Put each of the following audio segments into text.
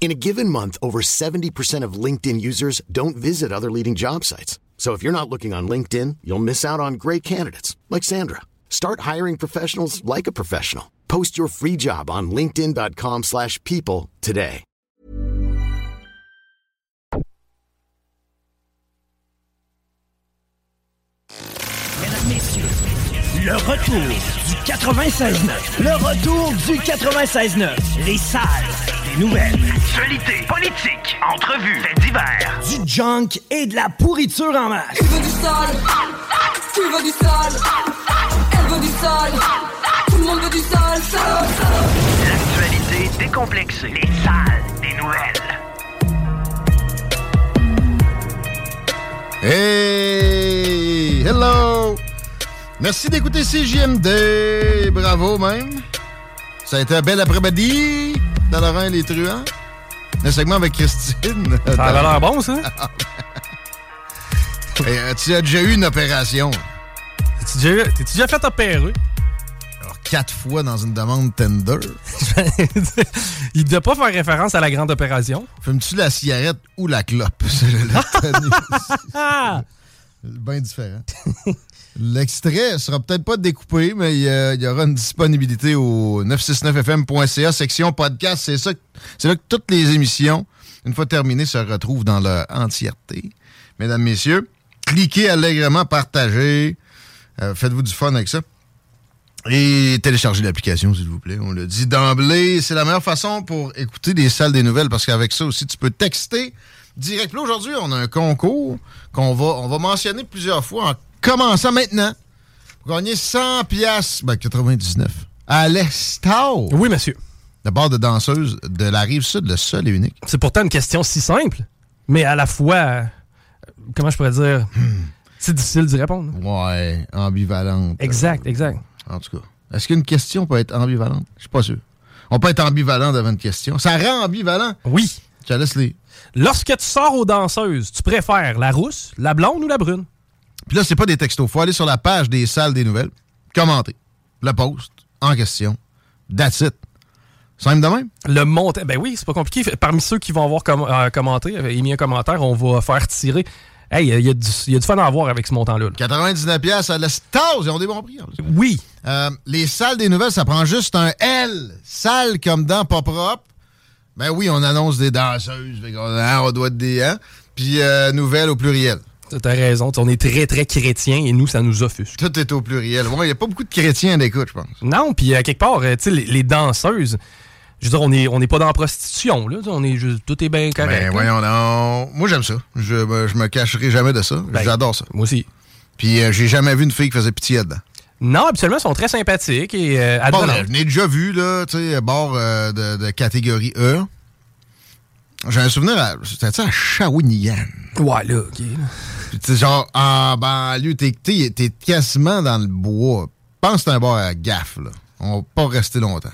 In a given month, over 70% of LinkedIn users don't visit other leading job sites. So if you're not looking on LinkedIn, you'll miss out on great candidates like Sandra. Start hiring professionals like a professional. Post your free job on linkedin.com/people today. Le retour du 96.9. Le retour du 96.9. Les salles nouvelles. Actualité, politique, entrevues, faits divers. Du junk et de la pourriture en masse. Tu veux du sale Tu veux du sale Elle veut du sale Tout le monde veut du sale, sale, sale. L'actualité décomplexée. Les salles des nouvelles. Hey! Hello! Merci d'écouter CJMD. Bravo même. Ça a été un bel après-midi dans Laurent et les truands. Un segment avec Christine. Ça avait l'air bon, ça? Et, euh, tu as déjà eu une opération? T'es-tu déjà, déjà fait opérer? Alors, quatre fois dans une demande tender. Il ne devait pas faire référence à la grande opération. Fumes-tu la cigarette ou la clope? C'est le bien différent. L'extrait sera peut-être pas découpé, mais il y, aura une disponibilité au 969fm.ca, section podcast. C'est ça, c'est là que toutes les émissions, une fois terminées, se retrouvent dans leur entièreté. Mesdames, messieurs, cliquez allègrement, partagez, euh, faites-vous du fun avec ça. Et téléchargez l'application, s'il vous plaît. On le dit d'emblée. C'est la meilleure façon pour écouter des salles des nouvelles parce qu'avec ça aussi, tu peux texter direct. Aujourd'hui, on a un concours qu'on va, on va mentionner plusieurs fois en commençant maintenant. Pour gagner 100 piastres, ben 99, à l'Estao. Oui, monsieur. La barre de danseuse de la rive sud, le seul et unique. C'est pourtant une question si simple, mais à la fois, euh, comment je pourrais dire, c'est difficile d'y répondre. Ouais, ambivalente. Exact, exact. En tout cas, est-ce qu'une question peut être ambivalente? Je suis pas sûr. On peut être ambivalent devant une question. Ça rend ambivalent? Oui. Je te laisse les... Lorsque tu sors aux danseuses, tu préfères la rousse, la blonde ou la brune? Puis là, c'est pas des textos. faut aller sur la page des salles des nouvelles, commenter, le post en question. That's it. Simple de même? Le montant, ben oui, c'est pas compliqué. Parmi ceux qui vont avoir comm- euh, commenté, euh, émis un commentaire, on va faire tirer. Hey, il y, a du- il y a du fun à avoir avec ce montant-là. là. 99 pièces à l'Estase. Ils ont des bons prix. en plus. Oui. Euh, les salles des nouvelles, ça prend juste un L. Salle comme dans pas propre. Ben oui, on annonce des danseuses. Hein, on doit être des... Hein? Puis euh, nouvelles au pluriel. T'as raison. On est très, très chrétiens et nous, ça nous offusque. Tout est au pluriel. Il n'y a pas beaucoup de chrétiens à l'écoute, je pense. Non, puis à quelque part, euh, tu sais, les, les danseuses, je veux dire, on n'est on n'est pas dans la prostitution, là. On est juste, tout est bien correct. Ben voyons donc. Moi, j'aime ça. Je, je me cacherai jamais de ça. Ben, J'adore ça. Moi aussi. Puis euh, j'ai jamais vu une fille qui faisait pitié dedans. Non, habituellement, ils sont très sympathiques et euh, Bon, advenantes. je l'ai déjà vu, là, tu sais, bord euh, de, de catégorie E. J'ai un souvenir, à- c'était à Shawinigan? Ouais, là, OK. Puis, genre, en banlieue, t'es, t'es, quasiment dans le bois. pense que un à gaffe, là. On va pas rester longtemps.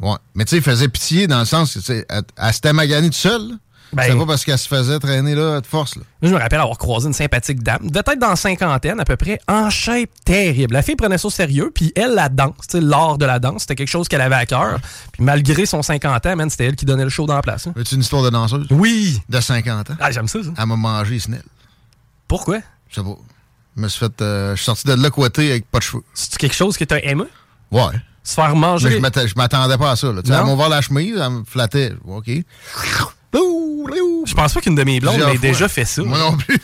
Ouais. Mais tu sais, il faisait pitié dans le sens que, tu sais, elle, elle s'était maganée toute seule. Ben- C'est pas parce qu'elle se faisait traîner là de force. Là. Moi, je me rappelle avoir croisé une sympathique dame, devait être dans la cinquantaine à peu près, en shape terrible. La fille prenait ça au sérieux, puis elle, la danse, tu sais, l'art de la danse, c'était quelque chose qu'elle avait à cœur. Puis malgré son 50 ans, man, c'était elle qui donnait le show dans la place. hein. Veux-tu une histoire de danseuse? Oui! De 50 ans. Ah, j'aime ça, ça. Elle m'a mangé Snell. Pourquoi? Je sais pas. Je me suis fait. euh, je suis sorti de là coité avec pas de cheveux. C'est quelque chose que t'as aimé? Ouais. Se faire Mais manger? je m'atta- je m'attendais pas à ça. Là. Tu sais? Elle m'a ouvert la chemise, elle me flattait. OK. Je pense pas qu'une de mes blondes ait déjà fait ça. Moi non plus.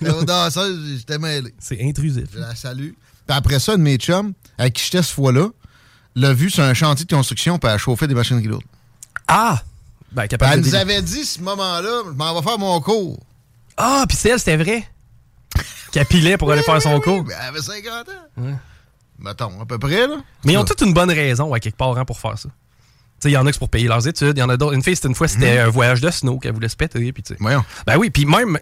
j'étais mêlé. c'est intrusif. Je la salue. Puis après ça, une de mes chums, avec qui j'étais ce fois-là, l'a vu sur un chantier de construction puis elle chauffait des machines lourdes. Ah! Ben, elle nous avait dit, ce moment-là, je m'en vais faire mon cours. Ah, puis c'est elle, c'était vrai? Qu'elle pilait pour aller faire son cours? Mais elle avait 50 ans. Mettons, à peu près, là. Mais ils ont toute une bonne raison, à quelque part, hein, pour faire ça. Il y en a c'est pour payer leurs études. Il y en a d'autres. Une fille, c'était une fois, c'était un voyage de snow qu'elle voulait se péter. Puis. Voyons. Ben oui, puis même,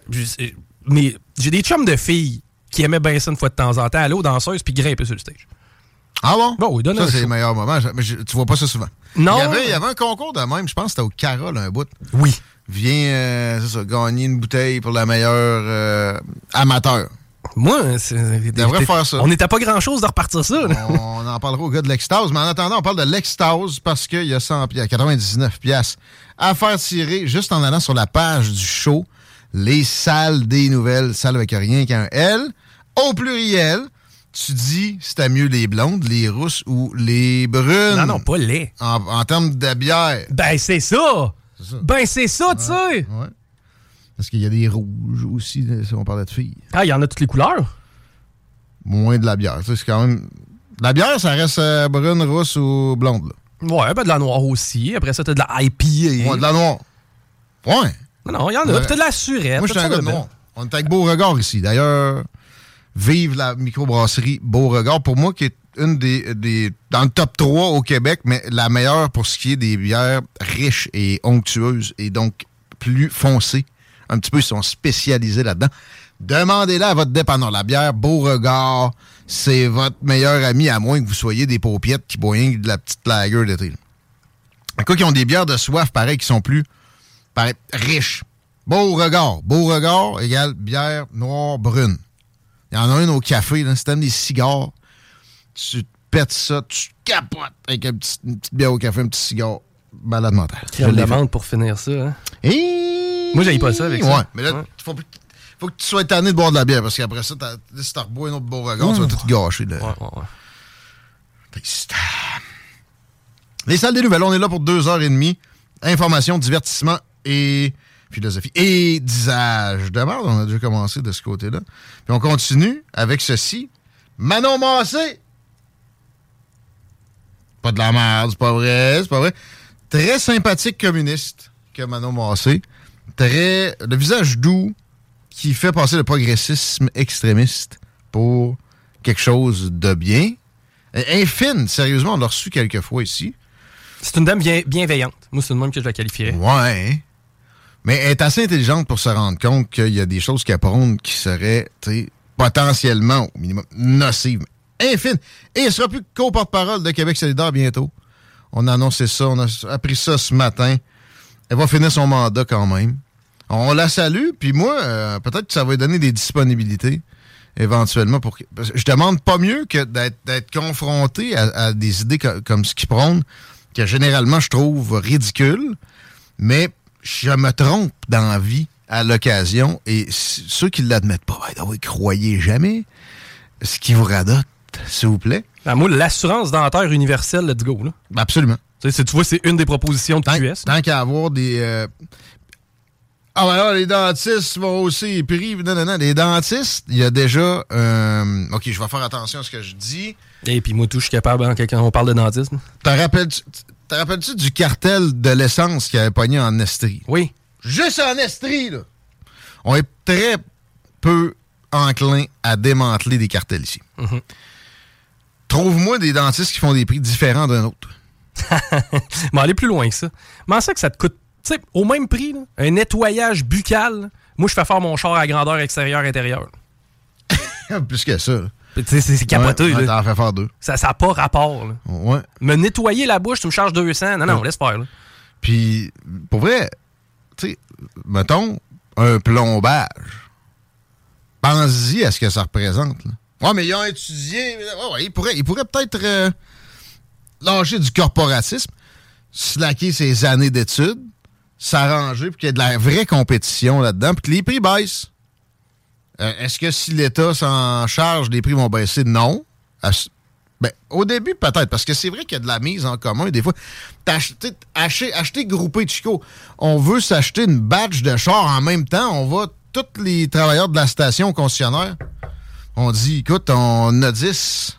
mais j'ai des chums de filles qui aimaient bien ça une fois de temps en temps, aller aux danseuses puis grimper sur le stage. Ah bon? Bon, oui, donne ça, c'est meilleurs moments. Je- mais je- tu vois pas ça souvent. Non. Il y, avait, il y avait un concours de même, je pense que c'était au Carole, un bout. Oui. Viens, euh, ça, gagner une bouteille pour la meilleure euh, amateur. Moi, c'est. devrait faire ça. On n'était pas grand-chose de repartir ça. là. On en parlera au gars de l'extase, mais en attendant, on parle de l'extase parce qu'il y a 100 piastres, 99 piastres à faire tirer juste en allant sur la page du show. Les salles des nouvelles, salles avec rien qu'un L, au pluriel. Tu dis, c'était mieux les blondes, les rousses ou les brunes. Non, non, pas laid. En, en termes de bière. Ben, c'est ça. ça. Ben, c'est ça, tu sais. Ouais. Parce qu'il y a des rouges aussi, là, si on parlait de filles. Ah, il y en a toutes les couleurs? Moins de la bière. C'est quand même. La bière, ça reste euh, brune, rousse ou blonde. Là. Ouais, ben de la noire aussi. Après ça, t'as de la IPA. Ouais, de la noire. Ouais. Non, non, il y en a. Puis t'as de la surette. Moi, je suis un gars de de noir. On est avec Beauregard ici. D'ailleurs, vive la microbrasserie Beauregard. Pour moi, qui est une des, des. dans le top 3 au Québec, mais la meilleure pour ce qui est des bières riches et onctueuses et donc plus foncées. Un petit peu, ils sont spécialisés là-dedans. Demandez-la à votre dépanneur. La bière Beauregard, c'est votre meilleur ami, à moins que vous soyez des paupiettes qui boivent de la petite lager d'été. Quoi qu'ils ont des bières de soif, pareil, qui sont plus pareil, riches. Beauregard. Beauregard égale bière noire brune. Il y en a une au café, là. Si t'aimes des cigares, tu te pètes ça, tu capotes avec une petite bière au café, un petit cigare. Malade mental. Je fait. demande pour finir ça. Hein. Et... Moi, j'aille pas ça avec ça. Ouais, mais là, faut, faut que tu sois tanné de boire de la bière, parce qu'après ça, si t'as rebois un autre Beauregard, tu vas tout gâcher. là. Ouais, ouais, ouais. Les salles des nouvelles, on est là pour deux heures et demie. Information, divertissement et philosophie. Et disage de merde, on a déjà commencé de ce côté-là. Puis on continue avec ceci. Manon Massé. Pas de la merde, c'est pas vrai, c'est pas vrai. Très sympathique communiste que Manon Massé. Très. Le visage doux qui fait passer le progressisme extrémiste pour quelque chose de bien. Infine, sérieusement, on l'a reçu quelques fois ici. C'est une dame bien, bienveillante. Moi, c'est une même que je la qualifierais. Ouais. Mais elle est assez intelligente pour se rendre compte qu'il y a des choses qu'elle prône qui seraient, potentiellement, au minimum, nocives. Infine. Et elle sera plus co-porte-parole de Québec solidaire bientôt. On a annoncé ça, on a appris ça ce matin. Elle va finir son mandat quand même. On la salue, puis moi, euh, peut-être que ça va lui donner des disponibilités éventuellement. pour que- parce que Je demande pas mieux que d'être confronté à, à des idées co- comme ce qu'ils prônent, que généralement je trouve ridicules, mais je me trompe dans la vie à l'occasion, et ceux qui ne l'admettent pas, ben, croyez jamais ce qui vous radote, s'il vous plaît. Ben, moi, l'assurance dentaire universelle, let's go. Là. Absolument. Tu, sais, c'est- tu vois, c'est une des propositions de Tant, QS. tant qu'à avoir des. euh, Ah, ben là, les dentistes vont aussi prix. Non, non, non. Les dentistes, il y a déjà. euh, OK, je vais faire attention à ce que je dis. Et puis moi, tout, je suis capable hein, quand on parle de dentisme. Te rappelles-tu du cartel de l'essence qui avait pogné en Estrie? Oui. Juste en Estrie, là. On est très peu enclin à démanteler des cartels ici. Mhm. Trouve-moi des dentistes qui font des prix différents d'un autre. Mais aller plus loin que ça. Comment ça que ça te coûte, sais, au même prix, là, un nettoyage buccal, moi, je fais faire mon char à grandeur extérieure-intérieure. Plus que ça. Tu C'est capoté. Ouais, ouais, là. Fais faire deux. Ça n'a pas rapport. là. Ouais. Me nettoyer la bouche, tu me charges 200. Non, non, laisse faire. là. Puis, pour vrai, tu sais, mettons, un plombage. Pense-y à ce que ça représente. Là. Ouais, mais ils ont étudié. Ouais, ils pourraient, ils pourraient peut-être euh, lâcher du corporatisme, slacker ses années d'études, s'arranger pour qu'il y ait de la vraie compétition là-dedans, puis que les prix baissent. Euh, Est-ce que si l'État s'en charge, les prix vont baisser? Non. Ben, au début, peut-être, parce que c'est vrai qu'il y a de la mise en commun. Des fois, sais, acheter, acheter groupé Chico, on veut s'acheter une badge de char en même temps. On va, tous les travailleurs de la station concessionnaire, on dit, écoute, on a 10,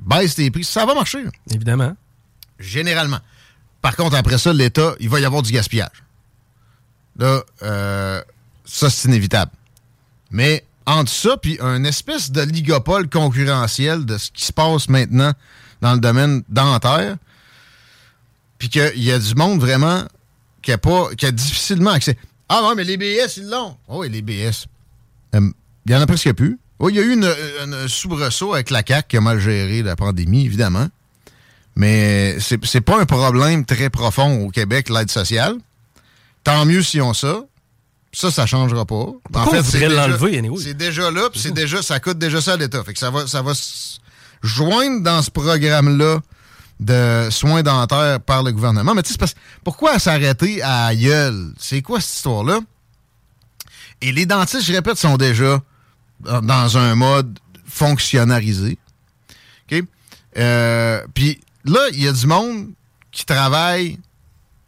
baisse tes prix. Ça va marcher, Évidemment. généralement. Par contre, après ça, l'État, il va y avoir du gaspillage. Là, euh, ça, c'est inévitable. Mais entre ça, puis un espèce de ligopole concurrentiel de ce qui se passe maintenant dans le domaine dentaire, puis qu'il y a du monde vraiment qui a, pas, qui a difficilement accès. Ah non, mais les BS, ils l'ont. Oh, oui, les BS. Euh, Il y en a presque plus. Oui, il y a eu une soubresaut avec la CAQ qui a mal géré la pandémie, évidemment. Mais c'est c'est pas un problème très profond au Québec, l'aide sociale. Tant mieux si on ça. Ça, ça changera pas. Pourquoi on c'est voudrait déjà- l'enlever, anyway? C'est déjà là, puis c'est déjà, ça coûte déjà ça à l'État. Fait que ça va, ça va se joindre dans ce programme-là de soins dentaires par le gouvernement. Mais tu sais, c'est parce- pourquoi s'arrêter à aïeul? C'est quoi cette histoire-là? Et les dentistes, je répète, sont déjà dans- dans un mode fonctionnalisé. OK? Euh, Puis là, il y a du monde qui travaille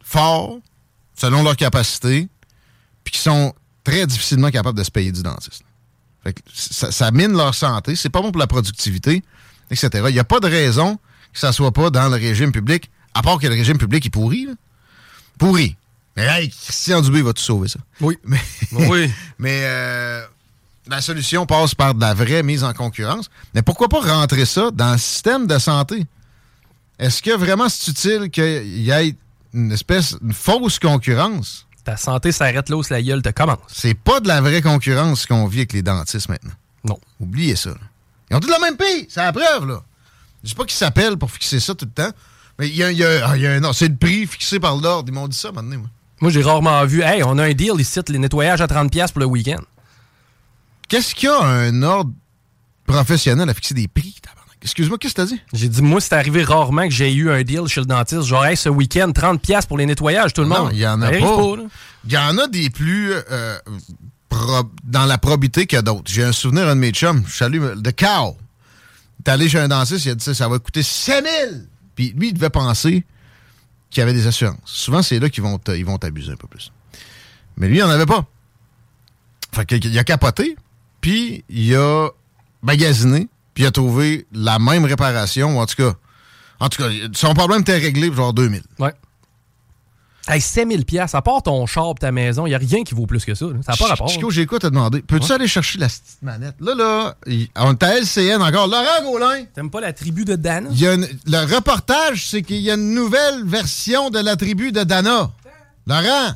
fort, selon leur capacité, puis qui sont très difficilement capables de se payer du dentiste. Fait que ça, ça mine leur santé, c'est pas bon pour la productivité, etc. Il n'y a pas de raison que ça soit pas dans le régime public, à part que le régime public est pourri. là. Pourri. Mais hey, Christian Dubé va tout sauver ça? Oui. Mais, Oui. mais euh, la solution passe par de la vraie mise en concurrence. Mais pourquoi pas rentrer ça dans le système de santé? Est-ce que vraiment c'est utile qu'il y ait une espèce, une fausse concurrence? Ta santé s'arrête là où la gueule te commence. C'est pas de la vraie concurrence qu'on vit avec les dentistes maintenant. Non. Oubliez ça. là. Ils ont tous le même pays, c'est la preuve, là. Je sais pas qui s'appelle pour fixer ça tout le temps. Mais il y a, il y a- ah, y a un- c'est le prix fixé par l'ordre. Ils m'ont dit ça maintenant, moi. Moi, j'ai rarement vu. Hey, on a un deal ici, les nettoyages à 30$ pour le week-end. Qu'est-ce qu'il y a un ordre professionnel à fixer des prix? tabarnak? Excuse-moi, qu'est-ce que t'as dit? J'ai dit, moi, c'est arrivé rarement que j'ai eu un deal chez le dentiste. Genre, hey, ce week-end, 30$ pour les nettoyages, tout le Non, monde. il y en a arrive pas. Il y en a des plus euh, pro- dans la probité que d'autres. J'ai un souvenir d'un de mes chums, je salue, de Cow. T'es allé chez un dentiste, il a dit ça, ça va coûter 5000 Puis lui, il devait penser qu'il y avait des assurances. Souvent, c'est là qu'ils vont t'abuser un peu plus. Mais lui, il n'en avait pas. Fait qu'il a capoté, puis il a magasiné, puis il a trouvé la même réparation, en tout cas, en tout cas, son problème était réglé pour genre 2000. Ouais. Hey, 5000 pièces à part ton char ta maison, il n'y a rien qui vaut plus que ça. là. Ça n'a pas rapport. Chico, j'ai quoi te demander? Peux-tu aller chercher la petite manette? Là, là, on est à LCN encore. Laurent Gaulin, T'aimes pas la tribu de Dan? il y a une- le reportage, c'est qu'il y a une nouvelle version de la tribu de Dana. Laurent?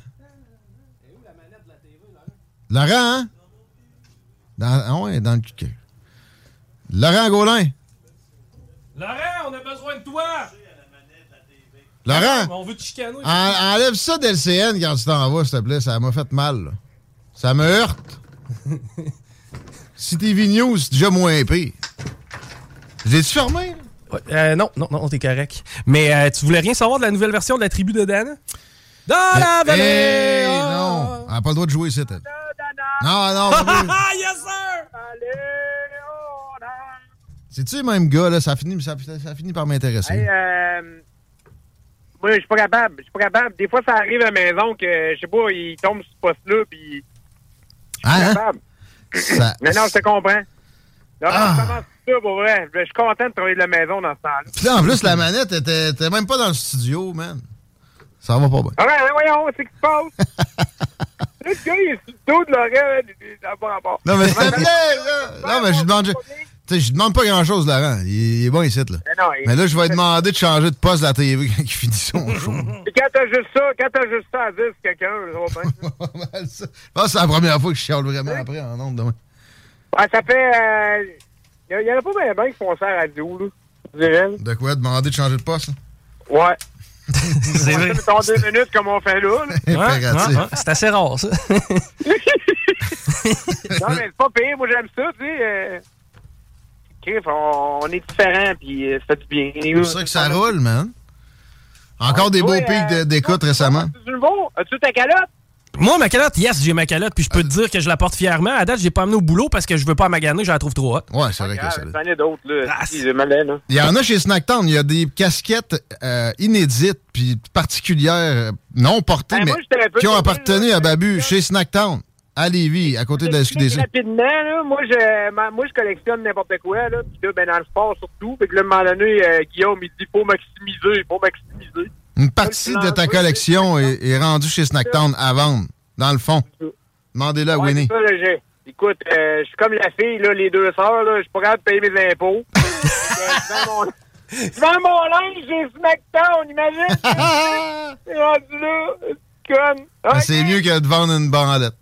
Laurent, hein? Dans, ah ouais, dans le cul. Laurent Gaulin. Laurent, on a besoin de toi! Laurent, On veut te chicaner. en- enlève ça d'LCN quand tu t'en vas, s'il te plaît. Ça m'a fait mal. là. Ça me heurte. si TV News, c'est déjà moins pire. J'ai-tu fermé? là? Ouais, euh, non, non, non, t'es correct. Mais euh, tu voulais rien savoir de la nouvelle version de la tribu de Dan? Dans la vallée! Hey, oh! non, elle n'a pas le droit de jouer ici, elle. Non, non, pas. Ah, yes, sir! C'est-tu le même gars, là? Ça finit, ça, ça finit par m'intéresser. Hey, euh, moi, je suis pas capable. Je suis pas capable. Des fois, ça arrive à la maison que, je sais pas, il tombe sur ce poste-là, puis je suis Hein? capable. Ça- Mais non, je te comprends. Non, Ah. ça, pour vrai? Je suis content de travailler de la maison dans ce temps-là. Puis là, en plus, la manette était, même pas dans le studio, man. Ça va pas bien. Ah ouais, voyons, c'est ce qui se passe? le gars, il est sur le dos de l'oreille. Non, mais s'il te plaît, là. Non, mais je demande, je, tu sais, je demande pas grand-chose, Laurent. Il, il est bon ici, là. Mais non, il- Mais là, je vais lui demander de changer de poste à la TV quand il finit son show. Puis quand t'as juste ça, quand t'as juste ça à dire, c'est quelqu'un, ça va bien. Mal, ça. Je pense que c'est la première fois que je chiale vraiment après en nombre demain. Ouais, ça fait. Euh, Il y en a pas bien ben qui font ça à la radio, là. De quoi? Demander de changer de poste? hein? Ouais. C'est vrai. Mettons deux minutes comme on fait là. là. Ouais, Impératif. ouais, ouais, c'est assez rare, ça. Non, mais c'est pas pire. Moi, j'aime ça, tu sais. On, on est différents, puis euh, ça fait du bien. C'est pour ça que ça roule, man. Encore des beaux pics euh, d'écoute récemment. Tu le beau? As-tu ta calotte? Moi, ma calotte, yes, j'ai ma calotte, puis je peux te dire que je la porte fièrement. À date, je l'ai pas amenée au boulot parce que je veux pas maganer, je la trouve trop haute. Ouais, c'est vrai que Ah, ça. J'en ai d'autres, là. Si, j'ai malin, là. Il y en a chez Snacktown, il y a des casquettes euh, inédites puis particulières, non portées, Ben, mais moi, qui ont appartenu là, à Babu chez Snacktown, à Lévis, à côté de la SQDC. Rapidement, là, moi, je, ma- moi, je collectionne n'importe quoi, là. Puis là, ben, dans le sport, surtout. Fait que là, à un moment donné, euh, Guillaume, il dit, faut maximiser, faut maximiser. Une partie de ta collection est, est rendue chez Snacktown à vendre, dans le fond. Demandez-le à Ouais, Winnie. c'est ça, là, Écoute, euh, je suis comme la fille, là, les deux sœurs. Je suis pas capable de payer mes impôts. Euh, je vends mon- Je vends mon linge chez SmackDown, imagine! C'est rendu là, c'est conne. Ben, C'est mieux que de vendre une branlette.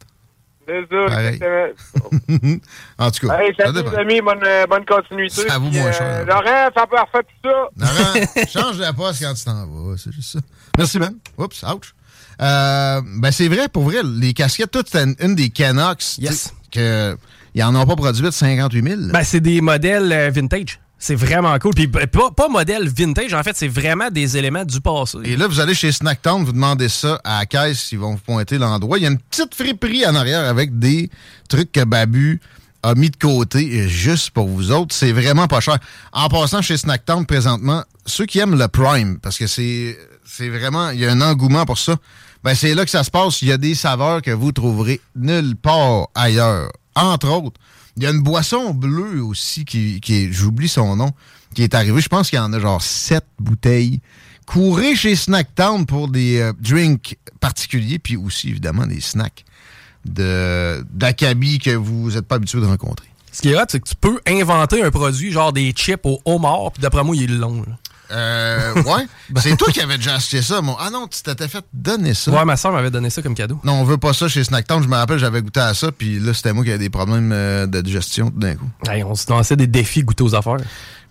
C'est ça, Pareil. exactement. en tout cas, Hey, ça salut, dépend. les amis, bonne, euh, bonne continuité. Ça vaut Puis, moins euh, cher. Laurent, ça peut refaire tout ça. Laurent, change la poste quand tu t'en vas, c'est juste ça. Merci, man. Oups, ouch. Euh, ben, c'est vrai, pour vrai, les casquettes, toutes, c'est une, une des Canox. Yes. Que, ils en ont pas produit de 58 000. Ben, c'est des modèles vintage. C'est vraiment cool. Puis ben, pas, pas modèle vintage, en fait, c'est vraiment des éléments du passé. Et là, vous allez chez Snacktown, vous demandez ça à la caisse, ils vont vous pointer l'endroit. Il y a une petite friperie en arrière avec des trucs que Babu a mis de côté euh, juste pour vous autres. C'est vraiment pas cher. En passant chez Snacktown présentement, ceux qui aiment le Prime, parce que c'est c'est vraiment, il y a un engouement pour ça, ben c'est là que ça se passe. Il y a des saveurs que vous trouverez nulle part ailleurs. Entre autres, il y a une boisson bleue aussi qui, qui j'oublie son nom, qui est arrivée. Je pense qu'il y en a genre sept bouteilles. Courez chez Snacktown pour des euh, drinks particuliers, puis aussi évidemment des snacks de d'acabit que vous n'êtes pas habitué de rencontrer. Ce qui est hot, c'est que tu peux inventer un produit, genre des chips au homard, puis d'après moi, il est long. Euh, ouais. c'est toi qui avais déjà acheté ça, mon. Ah non, tu t'étais fait donner ça. Ouais, ma soeur m'avait donné ça comme cadeau. Non, on veut pas ça chez Snacktown. Je me rappelle, j'avais goûté à ça, puis là, c'était moi qui avais des problèmes euh, de digestion tout d'un coup. Hey, on se lançait des défis goûter aux affaires.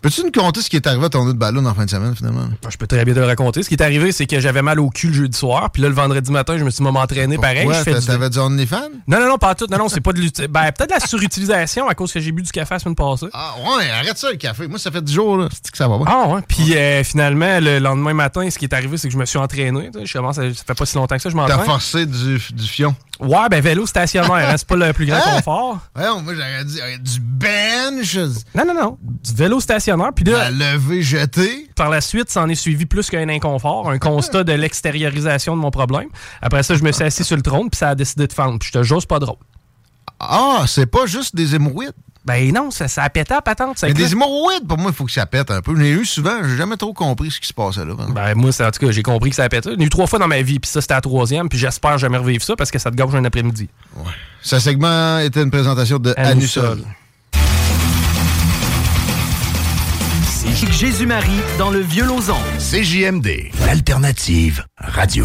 Peux-tu nous conter ce qui est arrivé à ton autre ballon en fin de semaine, finalement? Je peux très bien te le raconter. Ce qui est arrivé, c'est que j'avais mal au cul le jeudi soir, puis là, le vendredi matin, je me suis moment entraîné pareil. Pourquoi? T'avais du OnlyFans? Non, non, non, pas tout. Non, non, c'est pas de l'uti- Ben, peut-être de la surutilisation à cause que j'ai bu du café la semaine passée. Ah ouais, arrête ça le café. Moi, ça fait 10 jours, là. C'est que ça va pas. Ah ouais. Puis euh, finalement, le lendemain matin, ce qui est arrivé, c'est que je me suis entraîné. Je commence à- ça fait pas si longtemps que ça, je T'as m'entraîne. forcé du, du fion. Ouais, ben vélo stationnaire, hein, c'est pas le plus grand Hein? confort. Ouais, moi, j'aurais dit euh, du bench, Non, non, non. Du vélo stationnaire. Puis là, la lever jeté. par la suite, ça en est suivi plus qu'un inconfort, un constat de l'extériorisation de mon problème. Après ça, je me suis assis sur le trône, puis ça a décidé de fendre. Puis je te jure, c'est pas drôle. Ah, c'est pas juste des hémorroïdes? Ben non, ça, ça a pété à patente. Mais des hémorroïdes, pour moi, il faut que ça pète un peu. J'ai eu souvent, j'ai jamais trop compris ce qui se passait là. Ben, moi, c'est- en tout cas, j'ai compris que ça a pété. J'en ai eu trois fois dans ma vie, puis ça, c'était la troisième, puis j'espère jamais revivre ça parce que ça te gâche un après-midi. Ce segment était une présentation de Anusol. Anusol. C'est Jésus-Marie dans le vieux Lauson. CJMD, l'alternative radio.